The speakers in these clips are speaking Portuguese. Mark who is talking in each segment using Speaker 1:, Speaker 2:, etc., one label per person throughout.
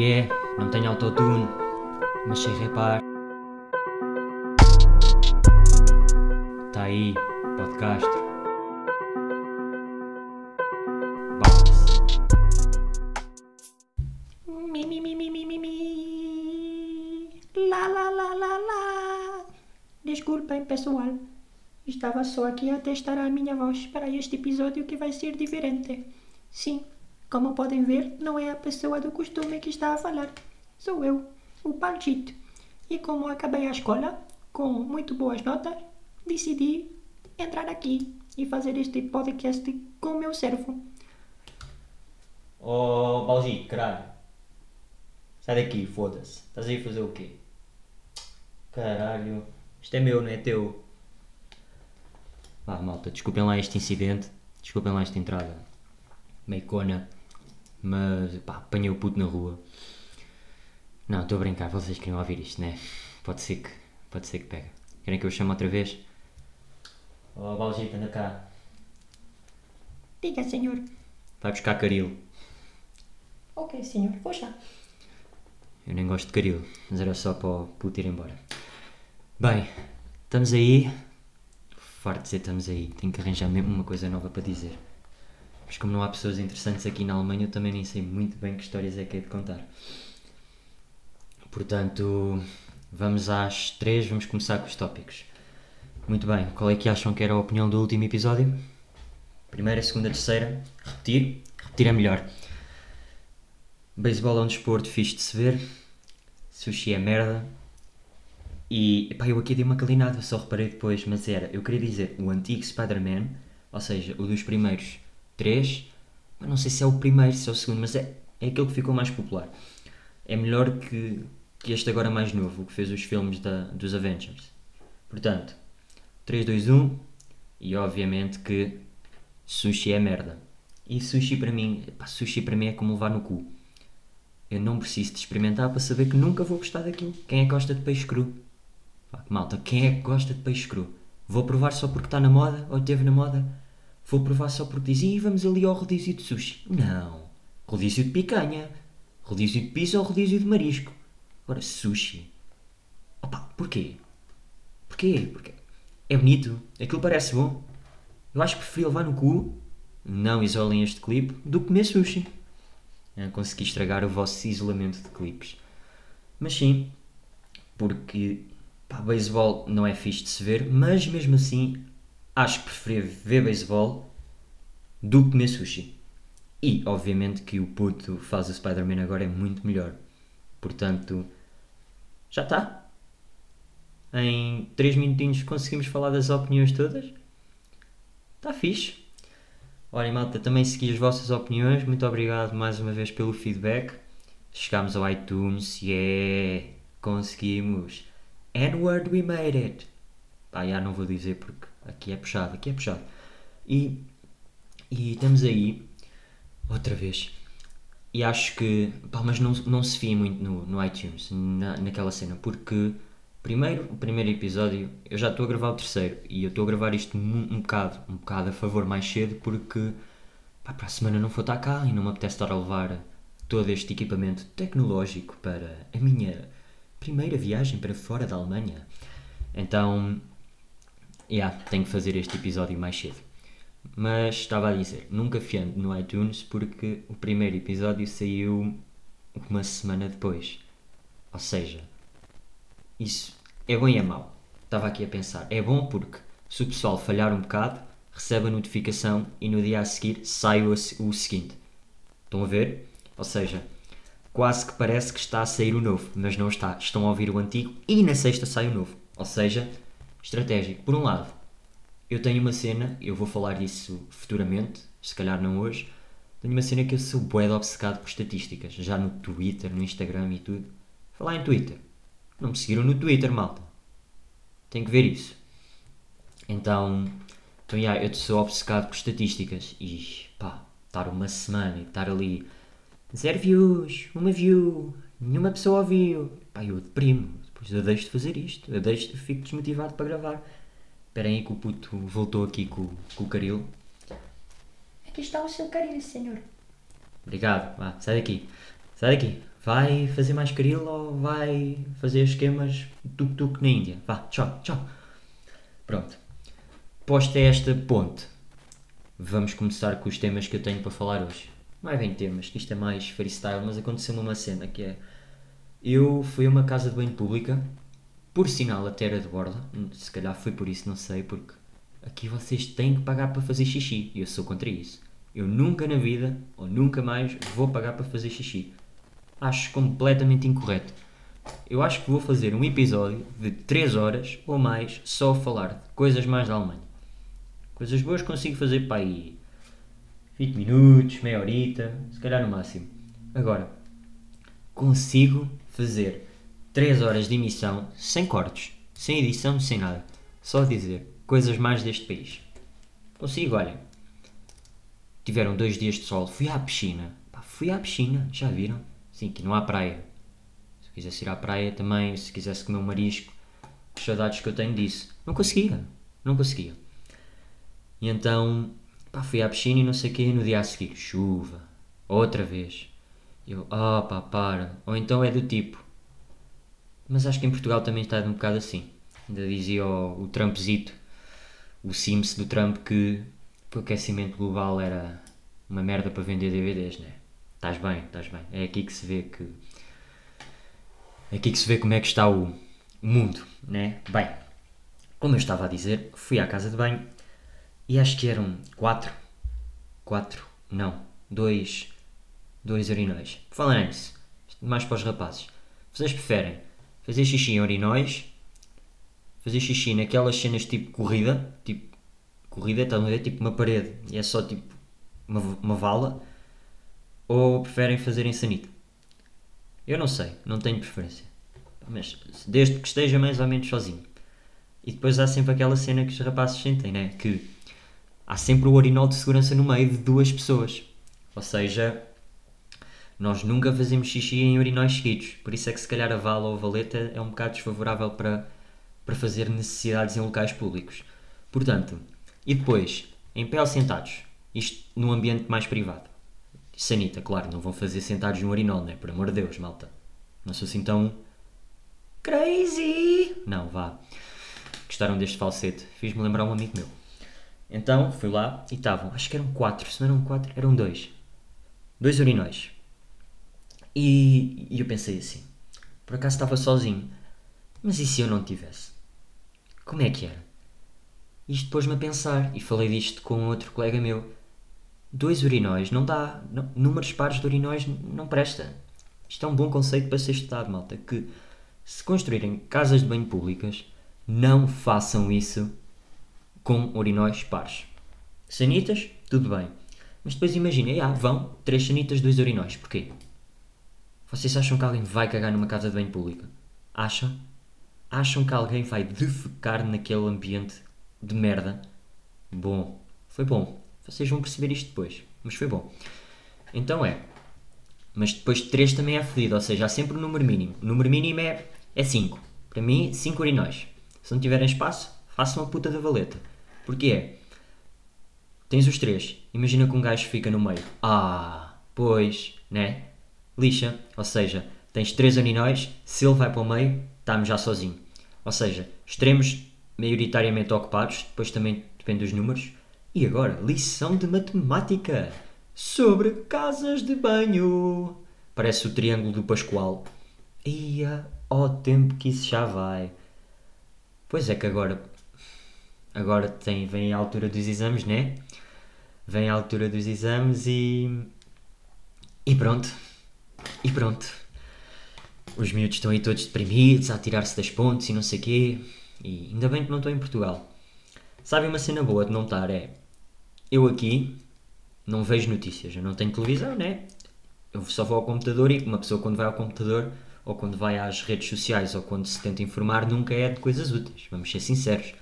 Speaker 1: Yeah, não tenho autotune, mas sei repar. Tá aí, podcast.
Speaker 2: Mi, mi. Desculpem, pessoal. Estava só aqui a testar a minha voz para este episódio que vai ser diferente. Sim, como podem ver, não é a pessoa do costume que está a falar. Sou eu, o Panchito. E como acabei a escola, com muito boas notas, decidi entrar aqui e fazer este podcast com o meu servo.
Speaker 1: Oh, Balgi, caralho. Sai daqui, foda-se. Estás aí a fazer o quê? Caralho. Isto é meu, não é teu. Vá, malta, desculpem lá este incidente. Desculpem lá esta entrada. Meio cona. Mas, pá, apanhei o puto na rua. Não, estou a brincar. Vocês queriam ouvir isto, né? Pode ser que, pode ser que pega. Querem que eu chame outra vez? Oh, Balgi, anda cá.
Speaker 2: Diga, senhor.
Speaker 1: Vai buscar caril.
Speaker 2: Ok, senhor. Vou já.
Speaker 1: Eu nem gosto de caril, mas era só para o puto ir embora. Bem, estamos aí. Farto de dizer estamos aí. Tenho que arranjar mesmo uma coisa nova para dizer. Mas como não há pessoas interessantes aqui na Alemanha, eu também nem sei muito bem que histórias é que é de contar. Portanto, vamos às três, vamos começar com os tópicos. Muito bem, qual é que acham que era a opinião do último episódio? Primeira, segunda, terceira. Repetir? Repetir é melhor. Beisebol é um desporto fixe de se ver. Sushi é merda. E pá, eu aqui dei uma calinada, só reparei depois, mas era, eu queria dizer o antigo Spider-Man, ou seja, o dos primeiros três, mas não sei se é o primeiro, se é o segundo, mas é, é aquele que ficou mais popular. É melhor que, que este agora mais novo, o que fez os filmes da, dos Avengers. Portanto, 3, 2, 1, e obviamente que sushi é merda. E sushi para mim, pá, sushi para mim é como levar no cu. Eu não preciso de experimentar para saber que nunca vou gostar daquilo. Quem é que gosta de peixe cru? Pá, malta, quem é que gosta de peixe cru? Vou provar só porque está na moda, ou esteve na moda? Vou provar só porque dizem, "Ih, vamos ali ao rodízio de sushi. Não. Rodízio de picanha. Rodízio de pizza ou rodízio de marisco. Agora, sushi. Opa, porquê? Porquê? Porque é bonito. Aquilo parece bom. Eu acho que preferi levar no cu, não isolem este clipe, do que comer sushi. Ah, Consegui estragar o vosso isolamento de clipes. Mas sim, porque pá, beisebol não é fixe de se ver, mas mesmo assim acho que preferia ver beisebol do que comer sushi. E obviamente que o puto faz o Spider-Man agora é muito melhor. Portanto, já está. Em 3 minutinhos conseguimos falar das opiniões todas. Está fixe. Olha, malta, também segui as vossas opiniões. Muito obrigado mais uma vez pelo feedback. Chegámos ao iTunes. Yeah! Conseguimos. N-word, we made it. Pá, já não vou dizer porque aqui é puxado, aqui é puxado. E, e estamos aí, outra vez. E acho que, pá, mas não, não se fiem muito no, no iTunes, na, naquela cena, porque, primeiro, o primeiro episódio, eu já estou a gravar o terceiro, e eu estou a gravar isto um, um bocado, um bocado a favor mais cedo, porque, pá, para a semana não vou estar cá e não me apetece estar a levar todo este equipamento tecnológico para a minha primeira viagem para fora da Alemanha. Então, yeah, tenho que fazer este episódio mais cedo. Mas estava a dizer, nunca fiando no iTunes porque o primeiro episódio saiu uma semana depois. Ou seja, isso é bom e é mau. Estava aqui a pensar. É bom porque se o pessoal falhar um bocado, recebe a notificação e no dia a seguir sai o, o seguinte. Estão a ver? Ou seja, quase que parece que está a sair o novo, mas não está. Estão a ouvir o antigo e na sexta sai o novo. Ou seja, estratégico. Por um lado, eu tenho uma cena, eu vou falar disso futuramente, se calhar não hoje. Tenho uma cena que eu sou bué obcecado por estatísticas, já no Twitter, no Instagram e tudo. Falar em Twitter. Não me seguiram no Twitter, malta. Tem que ver isso. Então, então yeah, eu sou obcecado por estatísticas e pá, estar uma semana e estar ali zero views, uma view, nenhuma pessoa ouviu. Pá, eu deprimo. Depois eu deixo de fazer isto. Eu deixo, fico desmotivado para gravar. Esperem aí que o puto voltou aqui com, com o caril.
Speaker 2: Aqui está o seu carinho, senhor.
Speaker 1: Obrigado. Vá, sai daqui. Sai daqui. Vai fazer mais caril ou vai fazer esquemas tuk-tuk na Índia? Vá, tchau, tchau. Pronto. Posta esta ponte, vamos começar com os temas que eu tenho para falar hoje. Não é bem temas, que isto é mais freestyle, mas aconteceu-me uma cena que é. Eu fui a uma casa de banho pública, por sinal até era de borda, se calhar foi por isso, não sei, porque aqui vocês têm que pagar para fazer xixi e eu sou contra isso. Eu nunca na vida, ou nunca mais, vou pagar para fazer xixi. Acho completamente incorreto. Eu acho que vou fazer um episódio de 3 horas ou mais só a falar de coisas mais da Alemanha. Coisas boas consigo fazer para aí 20 minutos, meia horita, se calhar no máximo. Agora, consigo fazer 3 horas de emissão sem cortes, sem edição, sem nada. Só dizer coisas mais deste país. Consigo, olhem. Tiveram dois dias de sol, fui à piscina. Pá, fui à piscina, já viram? Sim, que não há praia. Se quisesse ir à praia também, se quisesse comer um marisco, as saudades que eu tenho disso. Não conseguia, não conseguia. E então, pá, fui à piscina e não sei o quê, no dia a seguir, chuva, outra vez. Eu, ah oh, pá, para. Ou então é do tipo. Mas acho que em Portugal também está um bocado assim. Ainda dizia o, o Trumpzito, o Sims do Trump, que o aquecimento global era uma merda para vender DVDs, né? Estás bem, estás bem. É aqui que se vê que. É aqui que se vê como é que está o, o mundo, né? Bem, como eu estava a dizer, fui à casa de banho e acho que eram quatro. Quatro? Não. Dois. Dois urinóis. Falando nisso, mais para os rapazes. Vocês preferem fazer xixi em urinóis? Fazer xixi naquelas cenas tipo corrida? Tipo. Corrida, estão a ver? Tipo uma parede. E é só tipo. Uma, uma vala? Ou preferem fazer em sanita? Eu não sei, não tenho preferência. Mas desde que esteja mais ou menos sozinho. E depois há sempre aquela cena que os rapazes sentem, né? Que há sempre o urinol de segurança no meio de duas pessoas. Ou seja, nós nunca fazemos xixi em urinóis seguidos. Por isso é que se calhar a vala ou a valeta é um bocado desfavorável para, para fazer necessidades em locais públicos. Portanto, e depois, em pé ou sentados? Isto num ambiente mais privado. Sanita, claro, não vão fazer sentados no urinol, né? Por amor de Deus, malta. Não sou assim tão... Crazy! Não, vá. Gostaram deste falsete? Fiz-me lembrar um amigo meu. Então fui lá e estavam, acho que eram quatro, se não eram quatro, eram dois. Dois urinóis. E, e eu pensei assim, por acaso estava sozinho, mas e se eu não tivesse? Como é que era? Isto pôs-me a pensar e falei disto com outro colega meu. Dois urinóis não dá, não, números pares de urinóis não presta. Isto é um bom conceito para ser estudado, malta, que se construírem casas de banho públicas, não façam isso com urinóis pares. Sanitas, tudo bem. Mas depois imaginem, ah, vão, três sanitas, dois urinóis. Porquê? Vocês acham que alguém vai cagar numa casa de banho pública? Acham? Acham que alguém vai defecar naquele ambiente de merda? Bom, foi bom. Vocês vão perceber isto depois. Mas foi bom. Então é. Mas depois de 3 também é fedido, ou seja, há sempre um número mínimo. O número mínimo é 5. É Para mim, 5 urinóis. Se não tiverem espaço, façam a puta da valeta. Porque é. Tens os três. Imagina que um gajo fica no meio. Ah, pois, né? Lixa. Ou seja, tens três urinóis. Se ele vai para o meio, estamos já sozinho. Ou seja, extremos maioritariamente ocupados. Depois também depende dos números. E agora, lição de matemática sobre casas de banho. Parece o triângulo do Pascoal. Ia, ó tempo que isso já vai. Pois é que agora agora tem, vem a altura dos exames, né? Vem a altura dos exames e. E pronto. E pronto. Os miúdos estão aí todos deprimidos, a tirar-se das pontes e não sei quê. E ainda bem que não estou em Portugal. Sabe uma cena boa de não estar? É. Eu aqui não vejo notícias. Eu não tenho televisão, né? Eu só vou ao computador e uma pessoa quando vai ao computador ou quando vai às redes sociais ou quando se tenta informar nunca é de coisas úteis. Vamos ser sinceros.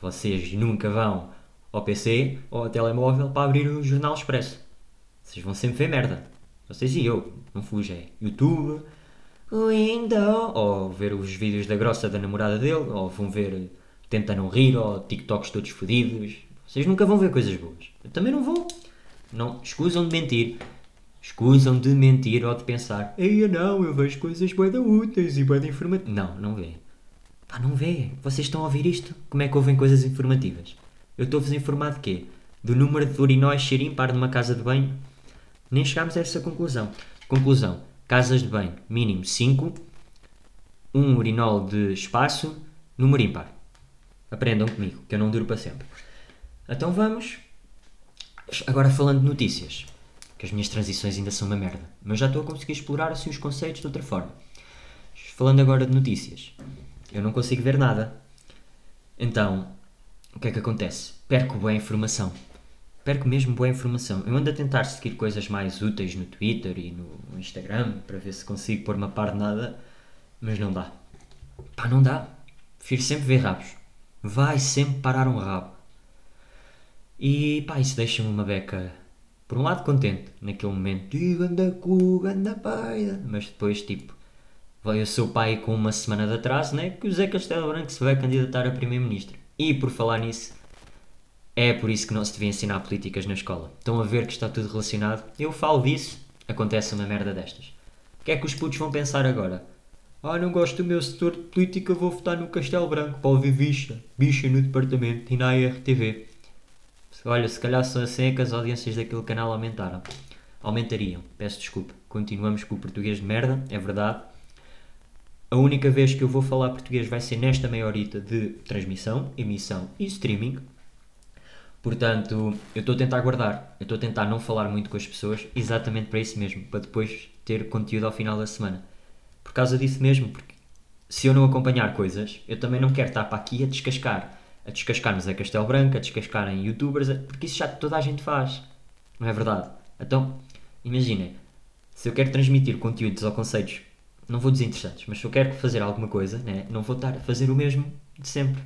Speaker 1: Vocês nunca vão ao PC ou ao telemóvel para abrir o Jornal Expresso. Vocês vão sempre ver merda. Vocês e eu. Não fuja. É YouTube, Windows, ou ver os vídeos da grossa da namorada dele, ou vão ver Tenta Não Rir, ou TikToks todos fodidos. Vocês nunca vão ver coisas boas. Eu também não vou. Não, escusam de mentir. Escusam de mentir ou de pensar Eia não, eu vejo coisas bué úteis e bué informativas. Não, não vê. Pá, não vê. Vocês estão a ouvir isto? Como é que ouvem coisas informativas? Eu estou-vos a informar de quê? Do número de urinóis ser ímpar numa casa de banho? Nem chegámos a essa conclusão. Conclusão. Casas de banho, mínimo 5. Um urinol de espaço, número ímpar. Aprendam comigo, que eu não duro para sempre. Então vamos. Agora falando de notícias. Que as minhas transições ainda são uma merda. Mas já estou a conseguir explorar assim os conceitos de outra forma. Falando agora de notícias. Eu não consigo ver nada. Então, o que é que acontece? Perco boa informação. Perco mesmo boa informação. Eu ando a tentar seguir coisas mais úteis no Twitter e no Instagram para ver se consigo pôr-me a par de nada, mas não dá. Pá, não dá. Prefiro sempre ver rabos. Vai sempre parar um rabo. E pá, isso deixa-me uma beca, por um lado, contente naquele momento. Ganda cu, ganda paida. Mas depois, tipo, veio o seu pai com uma semana de atraso, né? Que o Zé Castelo Branco se vai candidatar a Primeiro-Ministro. E por falar nisso, é por isso que não se devia ensinar políticas na escola. Estão a ver que está tudo relacionado? Eu falo disso, acontece uma merda destas. O que é que os putos vão pensar agora? Ah, não gosto do meu setor de política, vou votar no Castelo Branco para ouvir bicha, bicha no departamento e na IRTV. Olha, se calhar são assim que as audiências daquele canal aumentaram. Aumentariam, peço desculpa. Continuamos com o português de merda, é verdade. A única vez que eu vou falar português vai ser nesta meia horita de transmissão, emissão e streaming. Portanto, eu estou a tentar guardar, eu estou a tentar não falar muito com as pessoas, exatamente para isso mesmo, para depois ter conteúdo ao final da semana. Por causa disso mesmo, porque se eu não acompanhar coisas, eu também não quero estar para aqui a descascar. A descascar-nos a Castelo Branco, a descascar em youtubers, porque isso já toda a gente faz. Não é verdade? Então, imaginem, se eu quero transmitir conteúdos ou conceitos, não vou dizer interessantes, mas se eu quero fazer alguma coisa, né, não vou estar a fazer o mesmo de sempre.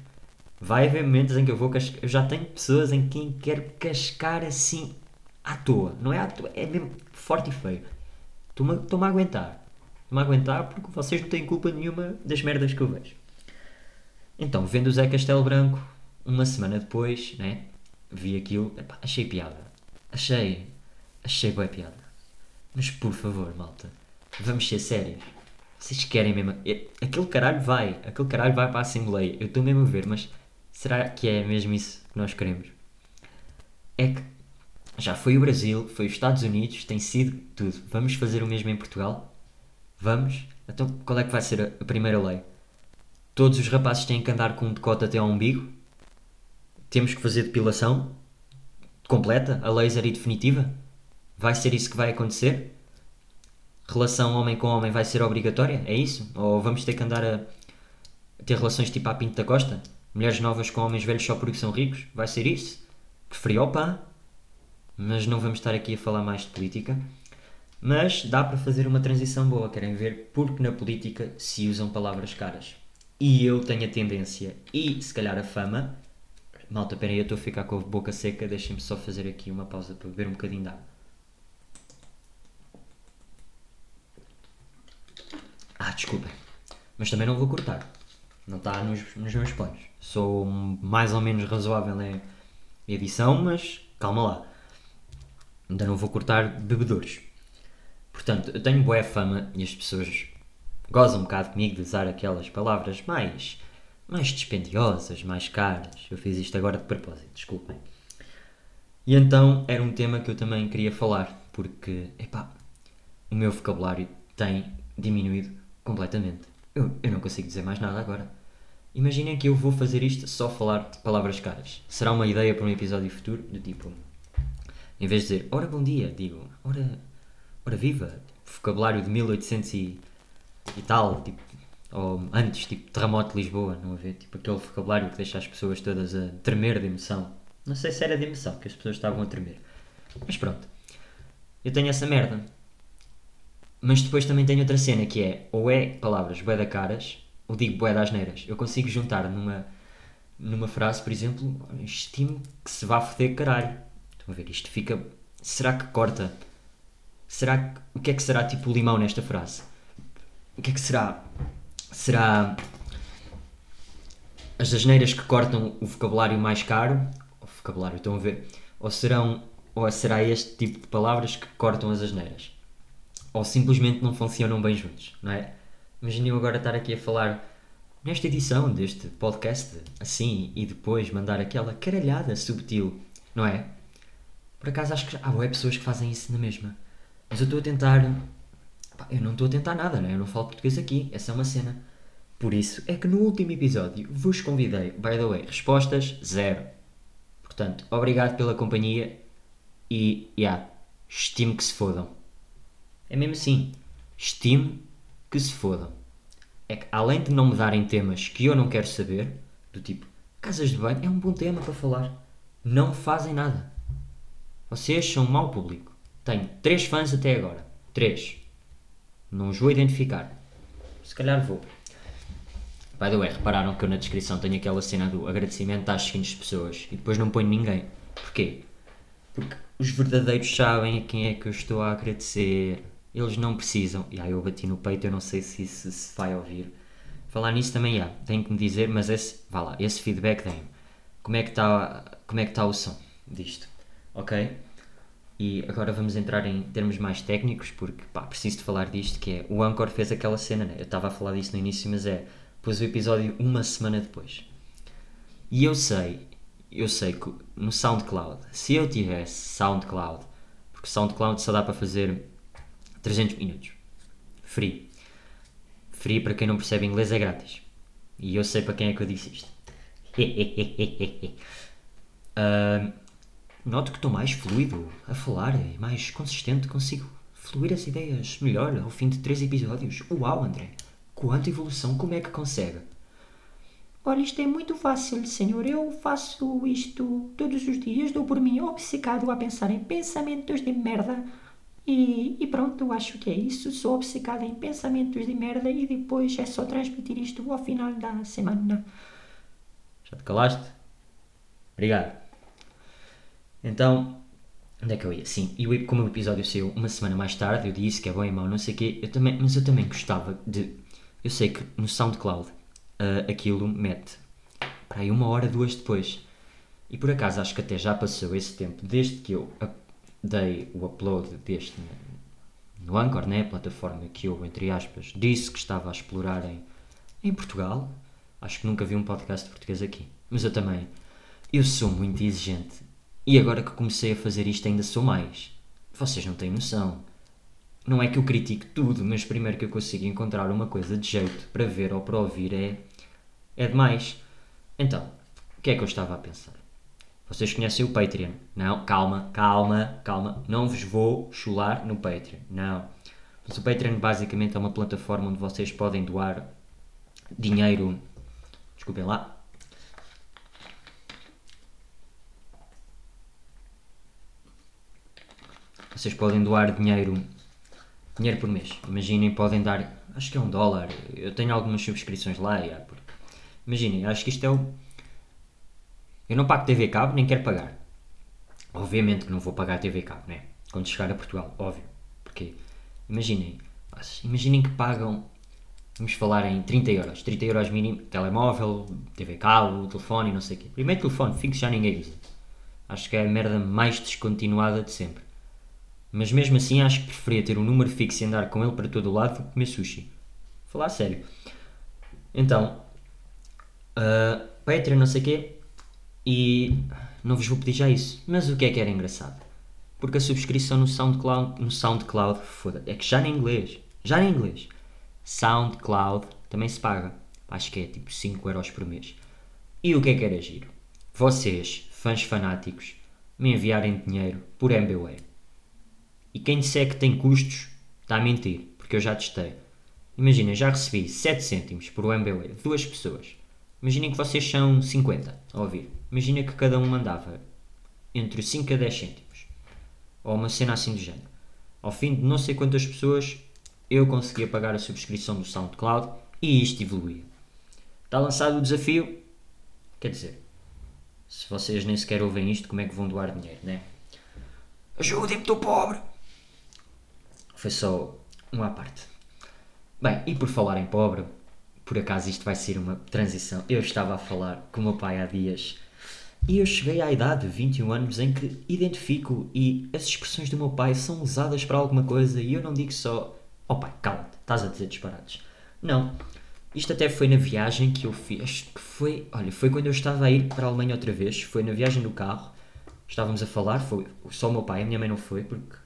Speaker 1: Vai haver momentos em que eu vou cascar. Eu já tenho pessoas em quem quero cascar assim à toa. Não é à toa, é mesmo forte e feio. Estou-me a aguentar. Estou-me a aguentar porque vocês não têm culpa nenhuma das merdas que eu vejo. Então, vendo o Zé Castelo Branco, uma semana depois, né? Vi aquilo, epá, achei piada. Achei. Achei boa piada. Mas por favor, malta, vamos ser sérios. Vocês querem mesmo. Aquele caralho vai. Aquele caralho vai para a Assembleia. Eu estou mesmo a ver, mas Será que é mesmo isso que nós queremos? É que já foi o Brasil, foi os Estados Unidos, tem sido tudo. Vamos fazer o mesmo em Portugal? Vamos? Então qual é que vai ser a, primeira lei? Todos os rapazes têm que andar com um decote até ao umbigo? Temos que fazer depilação? Completa? A laser e definitiva? Vai ser isso que vai acontecer? Relação homem com homem vai ser obrigatória? É isso? Ou vamos ter que andar a, a ter relações tipo à Pinto da Costa? Mulheres novas com homens velhos só porque são ricos? Vai ser isso? Preferi ao pão. Mas não vamos estar aqui a falar mais de política. Mas dá para fazer uma transição boa, querem ver? Porque na política se usam palavras caras. E eu tenho a tendência, e se calhar a fama. Malta, peraí, eu estou a ficar com a boca seca, deixem-me só fazer aqui uma pausa para beber um bocadinho de água. Ah, desculpem. Mas também não vou cortar. Não está nos, nos meus planos. Sou mais ou menos razoável em edição, mas calma lá. Ainda não vou cortar bebedores. Portanto, eu tenho boa fama e as pessoas gozam um bocado comigo de usar aquelas palavras mais, mais dispendiosas, mais caras. Eu fiz isto agora de propósito, desculpem. E então era um tema que eu também queria falar, porque, epá, o meu vocabulário tem diminuído completamente. Eu, eu não consigo dizer mais nada agora. Imaginem que eu vou fazer isto só falar de palavras caras. Será uma ideia para um episódio futuro? Do tipo, em vez de dizer ora bom dia, digo ora, ora viva. Vocabulário de 1800 e, e tal, tipo, ou antes, tipo terremoto de Lisboa, não a ver? Tipo aquele vocabulário que deixa as pessoas todas a tremer de emoção. Não sei se era de emoção que as pessoas estavam a tremer. Mas pronto. Eu tenho essa merda. Mas depois também tenho outra cena que é, ou é palavras bué da caras, ou digo bué das neiras. Eu consigo juntar numa, numa frase, por exemplo, estimo que se vá foder caralho. Estão a ver, isto fica... Será que corta? Será que... O que é que será tipo limão nesta frase? O que é que será? Será... As asneiras que cortam o vocabulário mais caro... O vocabulário, estão a ver? Ou serão Ou será este tipo de palavras que cortam as asneiras? Ou simplesmente não funcionam bem juntos, não é? Imaginem eu agora estar aqui a falar nesta edição deste podcast assim e depois mandar aquela caralhada subtil, não é? Por acaso acho que há ah, pessoas que fazem isso na mesma. Mas eu estou a tentar. Eu não estou a tentar nada, né? Eu não falo português aqui, essa é uma cena. Por isso é que no último episódio vos convidei, by the way, respostas zero. Portanto, obrigado pela companhia e, yeah, estimo que se fodam. É mesmo assim, estimo que se fodam. É que além de não me darem temas que eu não quero saber, do tipo, casas de banho é um bom tema para falar, não fazem nada. Vocês são um mau público. Tenho três fãs até agora. Três. Não os vou identificar. Se calhar vou. By the way, repararam que eu na descrição tenho aquela cena do agradecimento às seguintes pessoas e depois não ponho ninguém. Porquê? Porque os verdadeiros sabem a quem é que eu estou a agradecer. Eles não precisam. E aí eu bati no peito, eu não sei se isso se vai ouvir. Falar nisso também, já, tenho que me dizer, mas esse, vá lá, esse feedback tem. Como é que está, como é que está o som disto? Ok? E agora vamos entrar em termos mais técnicos, porque pá, preciso de falar disto, que é o Anchor fez aquela cena, né? Eu estava a falar disso no início, mas é pôs o episódio uma semana depois. E eu sei, eu sei que no SoundCloud, se eu tivesse SoundCloud, porque SoundCloud só dá para fazer 300 minutos, free. Free para quem não percebe inglês é grátis. E eu sei para quem é que eu disse isto. uh, noto que estou mais fluido a falar e mais consistente, consigo fluir as ideias melhor ao fim de três episódios. Uau, André! Quanta evolução, como é que consegue?
Speaker 2: Olha, isto é muito fácil, senhor. Eu faço isto todos os dias, dou por mim obcecado a pensar em pensamentos de merda. E, e pronto, acho que é isso. Sou obcecado em pensamentos de merda e depois é só transmitir isto ao final da semana.
Speaker 1: Já te calaste? Obrigado. Então, onde é que eu ia? Sim, e como o episódio saiu uma semana mais tarde, eu disse que é bom e mau, não sei o quê, eu também, mas eu também gostava de eu sei que no SoundCloud uh, aquilo mete para aí uma hora, duas depois. E por acaso acho que até já passou esse tempo desde que eu dei o upload deste no Anchor, né, a plataforma que eu, entre aspas, disse que estava a explorar em, em Portugal. Acho que nunca vi um podcast português aqui. Mas eu também, eu sou muito exigente. E agora que comecei a fazer isto ainda sou mais. Vocês não têm noção não é que eu critique tudo, mas primeiro que eu consigo encontrar uma coisa de jeito para ver ou para ouvir é, é demais. Então, o que é que eu estava a pensar? Vocês conhecem o Patreon? Não, calma, calma, calma. Não vos vou chular no Patreon. Não. Mas o Patreon basicamente é uma plataforma onde vocês podem doar dinheiro. Desculpem lá. Vocês podem doar dinheiro dinheiro por mês. Imaginem, podem dar, acho que é um dólar. Eu tenho algumas subscrições lá. Yeah, porque... Imaginem, acho que isto é o. Eu não pago TV Cabo, nem quero pagar. Obviamente que não vou pagar TV Cabo, né? Quando chegar a Portugal, óbvio. Porque, imaginem, imaginem que pagam, vamos falar em 30 euros. 30 euros mínimo, telemóvel, TV Cabo, telefone, não sei o quê. Primeiro telefone, fixo já ninguém usa. Acho que é a merda mais descontinuada de sempre. Mas mesmo assim acho que preferia ter um número fixo e andar com ele para todo o lado do que comer sushi. Falar sério. Então, uh, Patreon, não sei o quê, e não vos vou pedir já isso. Mas o que é que era engraçado? Porque a subscrição no SoundCloud, no SoundCloud, foda é que já em inglês, já em inglês, SoundCloud também se paga. Acho que é tipo 5 euros por mês. E o que é que era giro? Vocês, fãs fanáticos, me enviarem dinheiro por MBWay. E quem disser que tem custos, está a mentir, porque eu já testei. Imaginem, já recebi 7 cêntimos por MBWay duas pessoas. Imaginem que vocês são 50 a ouvir. Imagina que cada um mandava entre 5 a 10 cêntimos. Ou uma cena assim do género. Ao fim de não sei quantas pessoas, eu conseguia pagar a subscrição do SoundCloud e isto evoluía. Está lançado o desafio. Quer dizer, se vocês nem sequer ouvem isto, como é que vão doar dinheiro, né? Ajudem-me, estou pobre! Foi só uma parte. Bem, e por falar em pobre, por acaso isto vai ser uma transição. Eu estava a falar com o meu pai há dias E eu cheguei à idade de 21 anos em que identifico e as expressões do meu pai são usadas para alguma coisa e eu não digo só, oh pai, cala-te, estás a dizer disparados. Não. Isto até foi na viagem que eu fiz, que foi, olha, foi quando eu estava a ir para a Alemanha outra vez, foi na viagem do carro, estávamos a falar, foi só o meu pai, a minha mãe não foi porque,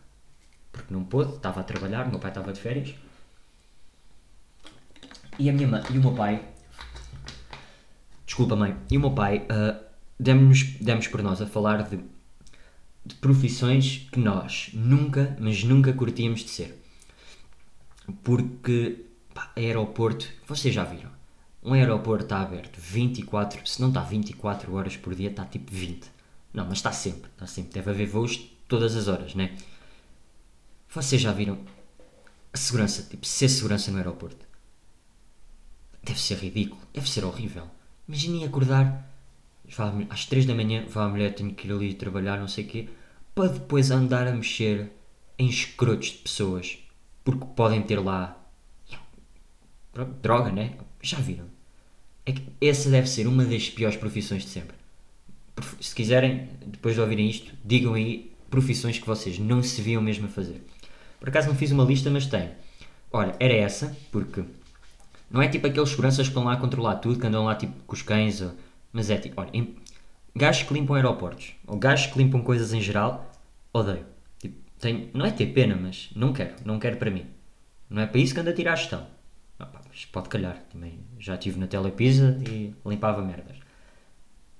Speaker 1: porque não pôde, estava a trabalhar, o meu pai estava de férias. E a minha mãe, e o meu pai, desculpa mãe, e o meu pai uh, demos, demos por nós a falar de, de profissões que nós nunca, mas nunca curtíamos de ser. Porque pá, aeroporto, vocês já viram, um aeroporto está aberto 24, se não está 24 horas por dia, está tipo 20. Não, mas está sempre, está sempre. Deve haver voos todas as horas, né? Vocês já viram a segurança, tipo, ser segurança no aeroporto? Deve ser ridículo, deve ser horrível. Imaginem acordar às 3 da manhã, vá mulher, tenho que ir ali trabalhar, não sei o quê, para depois andar a mexer em escrotos de pessoas, porque podem ter lá droga, né? Já viram? É que essa deve ser uma das piores profissões de sempre. Se quiserem, depois de ouvirem isto, digam aí profissões que vocês não se viam mesmo a fazer. Por acaso não fiz uma lista, mas tenho. Ora, era essa, porque não é tipo aqueles seguranças que estão lá a controlar tudo, que andam lá tipo com os cães, mas é tipo, olha, gajos que limpam aeroportos, ou gajos que limpam coisas em geral, odeio. Tipo, tenho, não é ter pena, mas não quero, não quero para mim. Não é para isso que ando a tirar a gestão. Ah, mas pode calhar, também já estive na Telepisa e limpava merdas.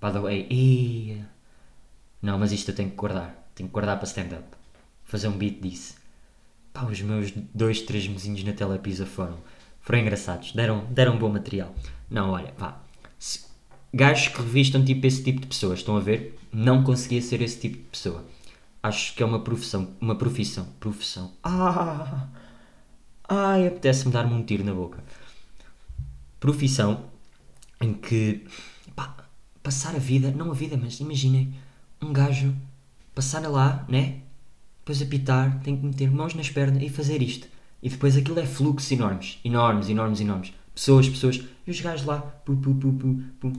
Speaker 1: By the way, ia. Não, mas isto eu tenho que guardar. Tenho que guardar para stand-up. Fazer um beat disso. Pá, os meus dois, três mesinhos na Telepisa foram, foram engraçados. Deram, deram bom material. Não, olha, vá. Gajos que revistam tipo esse tipo de pessoas, estão a ver? Não conseguia ser esse tipo de pessoa. Acho que é uma profissão. Uma profissão. Profissão. Ah! Ai, apetece-me dar-me um tiro na boca. Profissão em que. Pá, passar a vida. Não a vida, mas imaginem. Um gajo passar lá, né? Depois apitar, tem que meter mãos nas pernas e fazer isto. E depois aquilo é fluxos enormes. Enormes, enormes, enormes. Pessoas, pessoas. E os gajos lá. Pu, pu, pu, pu, pu.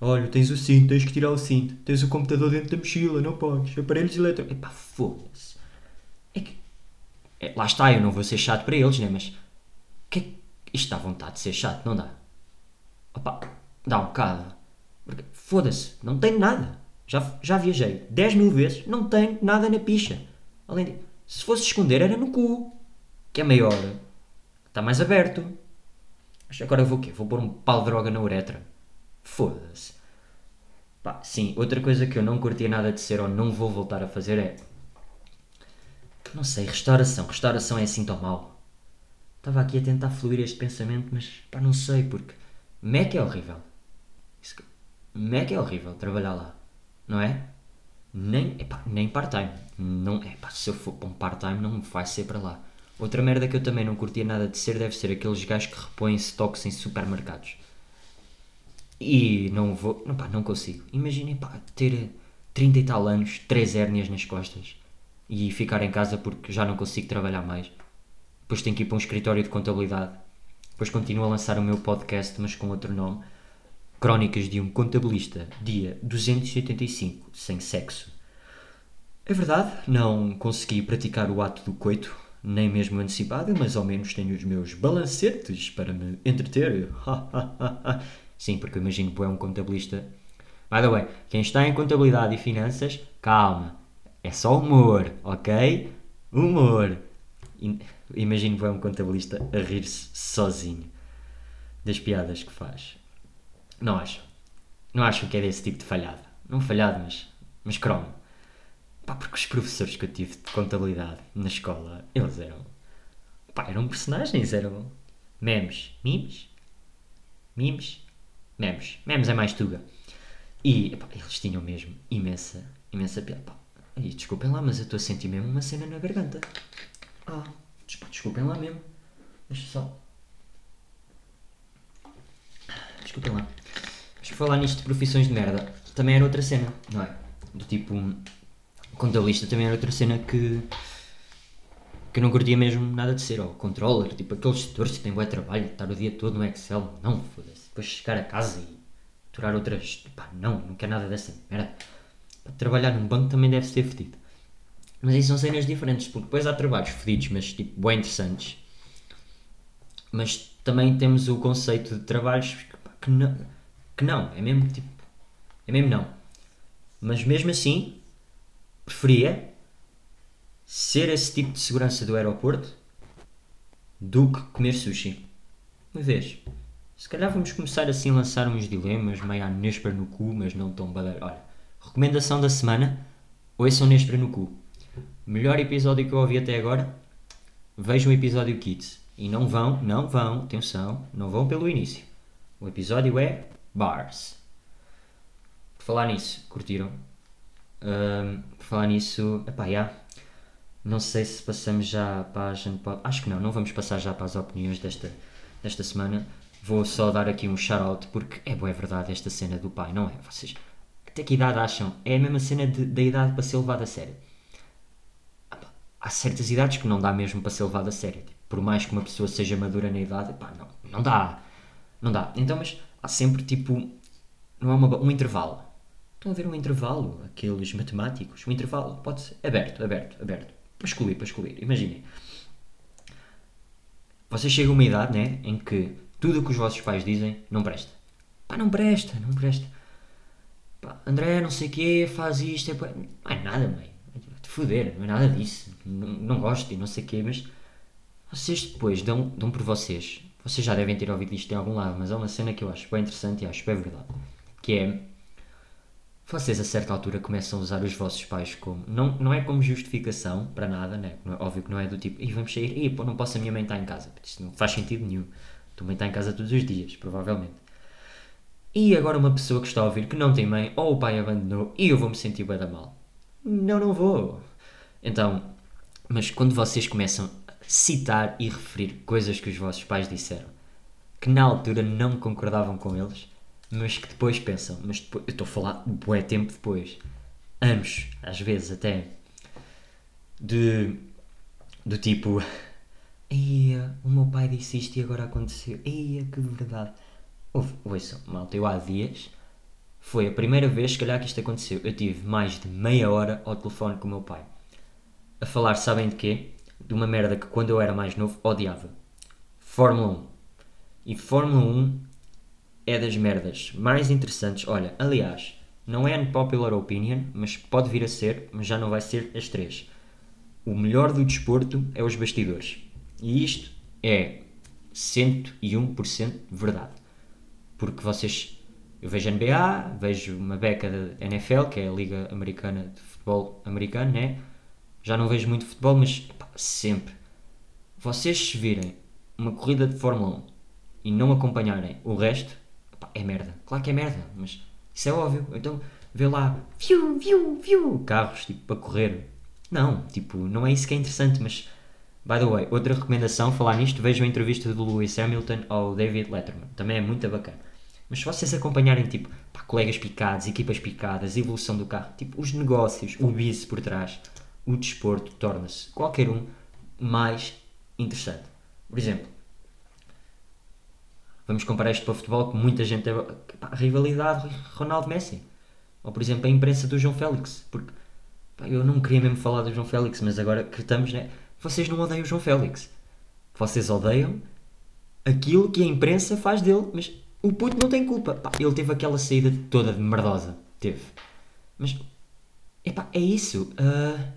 Speaker 1: Olha, tens o cinto, tens que tirar o cinto. Tens o computador dentro da mochila, não podes. Aparelhos eletrónicos. Epá, foda-se. É que. É, lá está, eu não vou ser chato para eles, né? Mas. Que, é isto dá vontade de ser chato, não dá? Opá, dá um bocado. Porque, foda-se, não tenho nada. Já, já viajei 10 mil vezes, não tenho nada na picha. Além de. Se fosse esconder, era no cu. Que é maior. Está mais aberto. Mas agora eu vou o quê? Vou pôr um pau de droga na uretra. Foda-se. Pá, sim, outra coisa que eu não curtia nada de ser ou não vou voltar a fazer é. Não sei, restauração. Restauração é assim tão mal. Estava aqui a tentar fluir este pensamento, mas pá, não sei, porque. Mac é horrível. Mac é horrível trabalhar lá. Não é? Nem, nem part-time. Não, epá, se eu for para um part-time, não vai ser para lá. Outra merda que eu também não curtia nada de ser deve ser aqueles gajos que repõem stocks em supermercados. E não vou. Não, pá, não consigo. Imaginem pá, ter 30 e tal anos, 3 hérnias nas costas e ficar em casa porque já não consigo trabalhar mais. Depois tenho que ir para um escritório de contabilidade. Depois continuo a lançar o meu podcast, mas com outro nome. Crónicas de um contabilista, dia 285, sem sexo. É verdade, não consegui praticar o ato do coito, nem mesmo antecipado, mas ao menos tenho os meus balancetes para me entreter. Sim, porque imagino que é um contabilista. By the way, quem está em contabilidade e finanças, calma. É só humor, ok? Humor. Imagino que é um contabilista a rir-se sozinho das piadas que faz. Não acho. Não acho que é desse tipo de falhado. Não falhado, mas, mas cromo. Pá, porque os professores que eu tive de contabilidade na escola, eles eram. Pá, eram personagens, eram memes. Memes? Memes? Memes. Memes é mais tuga. E epá, eles tinham mesmo imensa, imensa piada. Pá, e desculpem lá, mas eu estou a sentir mesmo uma cena na garganta. Ah, desculpem lá mesmo. Deixa só. Desculpem lá. Mas falar nisto de profissões de merda, também era outra cena, não é? Do tipo. Contabilista também era outra cena que. que eu não curtia mesmo nada de ser. Ou controller, tipo aqueles setores que têm bom trabalho, estar o dia todo no Excel. Não, foda-se. Depois chegar a casa e aturar outras. Pá, não, não quero nada dessa merda. Pá, trabalhar num banco também deve ser fedido. Mas aí são cenas diferentes, porque depois há trabalhos fedidos, mas tipo, bem interessantes. Mas também temos o conceito de trabalhos que não, que não, é mesmo tipo, é mesmo não. Mas mesmo assim, preferia ser esse tipo de segurança do aeroporto do que comer sushi. Uma vez. Se calhar vamos começar assim a lançar uns dilemas, meio a Nespera no cu, mas não tão badeiro. Olha, recomendação da semana, ouçam Nespera no cu. Melhor episódio que eu ouvi até agora, vejam o episódio Kids. E não vão, não vão, atenção, não vão pelo início. O episódio é Bars. Por falar nisso, curtiram? Ahm, por falar nisso, epá, já. Não sei se passamos já para a gente. Acho que não, não vamos passar já para as opiniões desta, desta semana. Vou só dar aqui um shout-out porque é boa, é verdade esta cena do pai, não é? Vocês até que idade acham? É a mesma cena de- da idade para ser levada a sério. Ah, Há certas idades que não dá mesmo para ser levado a sério. Tipo, Por mais que uma pessoa seja madura na idade, pá, não, não dá. Não dá. Então, mas há sempre tipo. Não há uma, um intervalo. Estão a ver um intervalo? Aqueles matemáticos. Um intervalo pode ser aberto, aberto, aberto. Para excluir, para excluir. Imaginem. Vocês chegam a uma idade, né? Em que tudo o que os vossos pais dizem não presta. Pá, não presta, não presta. Pá, André, não sei o quê, faz isto. É... Não é nada, mãe. Te foder, não é nada disso. Não, não gosto e não sei o quê, mas vocês depois dão, dão por vocês. Vocês já devem ter ouvido isto em algum lado, mas é uma cena que eu acho bem interessante e acho bem verdade. Que é. Vocês a certa altura começam a usar os vossos pais como. Não, não é como justificação para nada, né? É- Óbvio que não é do tipo, e vamos sair, e pô, não posso, a minha mãe está em casa. Isto não faz sentido nenhum. Mãe está em casa todos os dias, provavelmente. E agora uma pessoa que está a ouvir que não tem mãe ou o pai abandonou e eu vou me sentir bem mal. Não, não vou. Então, mas quando vocês começam a citar e referir coisas que os vossos pais disseram, que na altura não concordavam com eles, mas que depois pensam, mas depois, eu estou a falar bué tempo depois, anos, às vezes até, de, do tipo, meu pai disse isto e agora aconteceu. Ia, que verdade. Ouve, ouçam, malta, eu há dias, foi a primeira vez, se calhar, que isto aconteceu. Eu tive mais de meia hora ao telefone com o meu pai. A falar, sabem de quê? De uma merda que quando eu era mais novo odiava. Fórmula 1. E Fórmula 1 é das merdas mais interessantes. Olha, aliás, não é unpopular opinion, mas pode vir a ser, mas já não vai ser as três. O melhor do desporto é os bastidores. E isto é 101% verdade. Porque vocês. Eu vejo NBA, vejo uma beca da NFL, que é a Liga Americana de Futebol Americano, né? Já não vejo muito futebol, mas sempre. Vocês virem uma corrida de Fórmula 1 e não acompanharem o resto, é merda. Claro que é merda, mas isso é óbvio. Então vê lá, viu, viu, viu, carros tipo para correr. Não, tipo, não é isso que é interessante, mas by the way, outra recomendação, falar nisto, vejam a entrevista do Lewis Hamilton ao David Letterman. Também é muito bacana. Mas se vocês acompanharem, tipo, pá, colegas picados, equipas picadas, evolução do carro, tipo, os negócios, o business por trás, o desporto torna-se, qualquer um, mais interessante. Por exemplo, vamos comparar isto para o futebol, que muita gente teve pá, rivalidade Ronaldo-Messi. Ou, por exemplo, a imprensa do João Félix. Porque pá, eu não queria mesmo falar do João Félix, mas agora que estamos, né? Vocês não odeiam o João Félix. Vocês odeiam aquilo que a imprensa faz dele, mas o puto não tem culpa. Pá, ele teve aquela saída toda de merdosa. Teve. Mas, epá, é isso. Ah,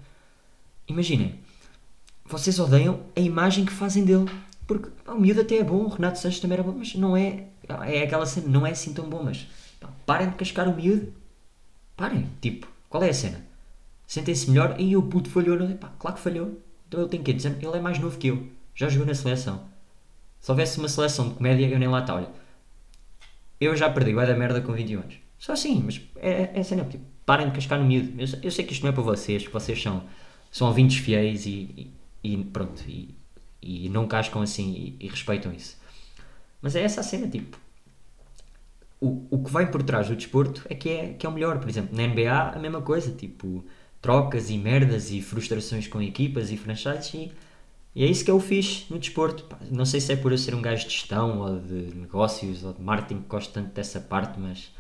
Speaker 1: imaginem. Vocês odeiam a imagem que fazem dele. Porque pá, o miúdo até é bom, o Renato Sanches também era bom, mas não é. É aquela cena, não é assim tão bom, mas pá, parem de cascar o miúdo. Parem. Tipo, qual é a cena? Sentem-se melhor e o puto falhou. É? Claro que falhou. Então ele tem que dizer, ele é mais novo que eu. Já jogou na seleção. Se houvesse uma seleção de comédia, eu nem lá está. Olha, eu já perdi, vai da merda com 21 anos. Só assim, mas é, é cena, tipo, parem de cascar no miúdo. Eu, eu sei que isto não é para vocês, que vocês são, são ouvintes fiéis e, e, e pronto, e, e não cascam assim e, e respeitam isso. Mas é essa a cena, tipo, o, o que vem por trás do desporto é que, é que é o melhor. Por exemplo, na NBA a mesma coisa, tipo, trocas e merdas e frustrações com equipas e franchises e, e é isso que o fixe no desporto. Não sei se é por eu ser um gajo de gestão ou de negócios ou de marketing que gosto tanto dessa parte, mas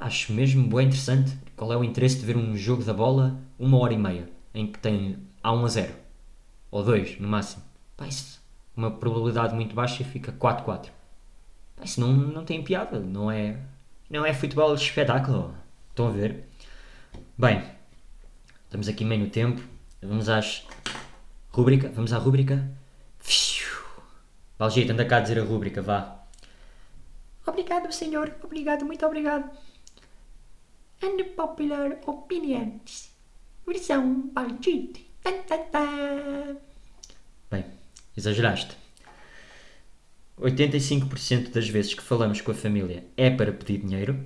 Speaker 1: Acho mesmo bem interessante. Qual é o interesse de ver um jogo da bola uma hora e meia, em que tem a 1 a 0? Ou 2, no máximo. Pá, isso, uma probabilidade muito baixa e fica 4-4. Pá, isso não, não tem piada, não é, não é futebol de espetáculo. Estão a ver? Bem, estamos aqui meio no tempo. Vamos às rubrica, vamos à rubrica. Valgito, anda cá a dizer a rubrica, vá.
Speaker 2: Obrigado, senhor. Obrigado, muito obrigado. Unpopular Opinions. Versão tan.
Speaker 1: Bem, exageraste. 85% das vezes que falamos com a família é para pedir dinheiro.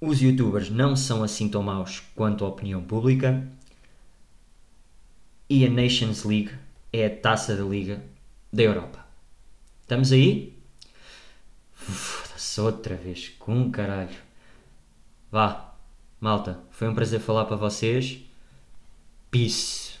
Speaker 1: Os youtubers não são assim tão maus quanto a opinião pública. E a Nations League é a taça da Liga da Europa. Estamos aí? Foda-se outra vez, com caralho. Vá, malta, foi um prazer falar para vocês. Peace.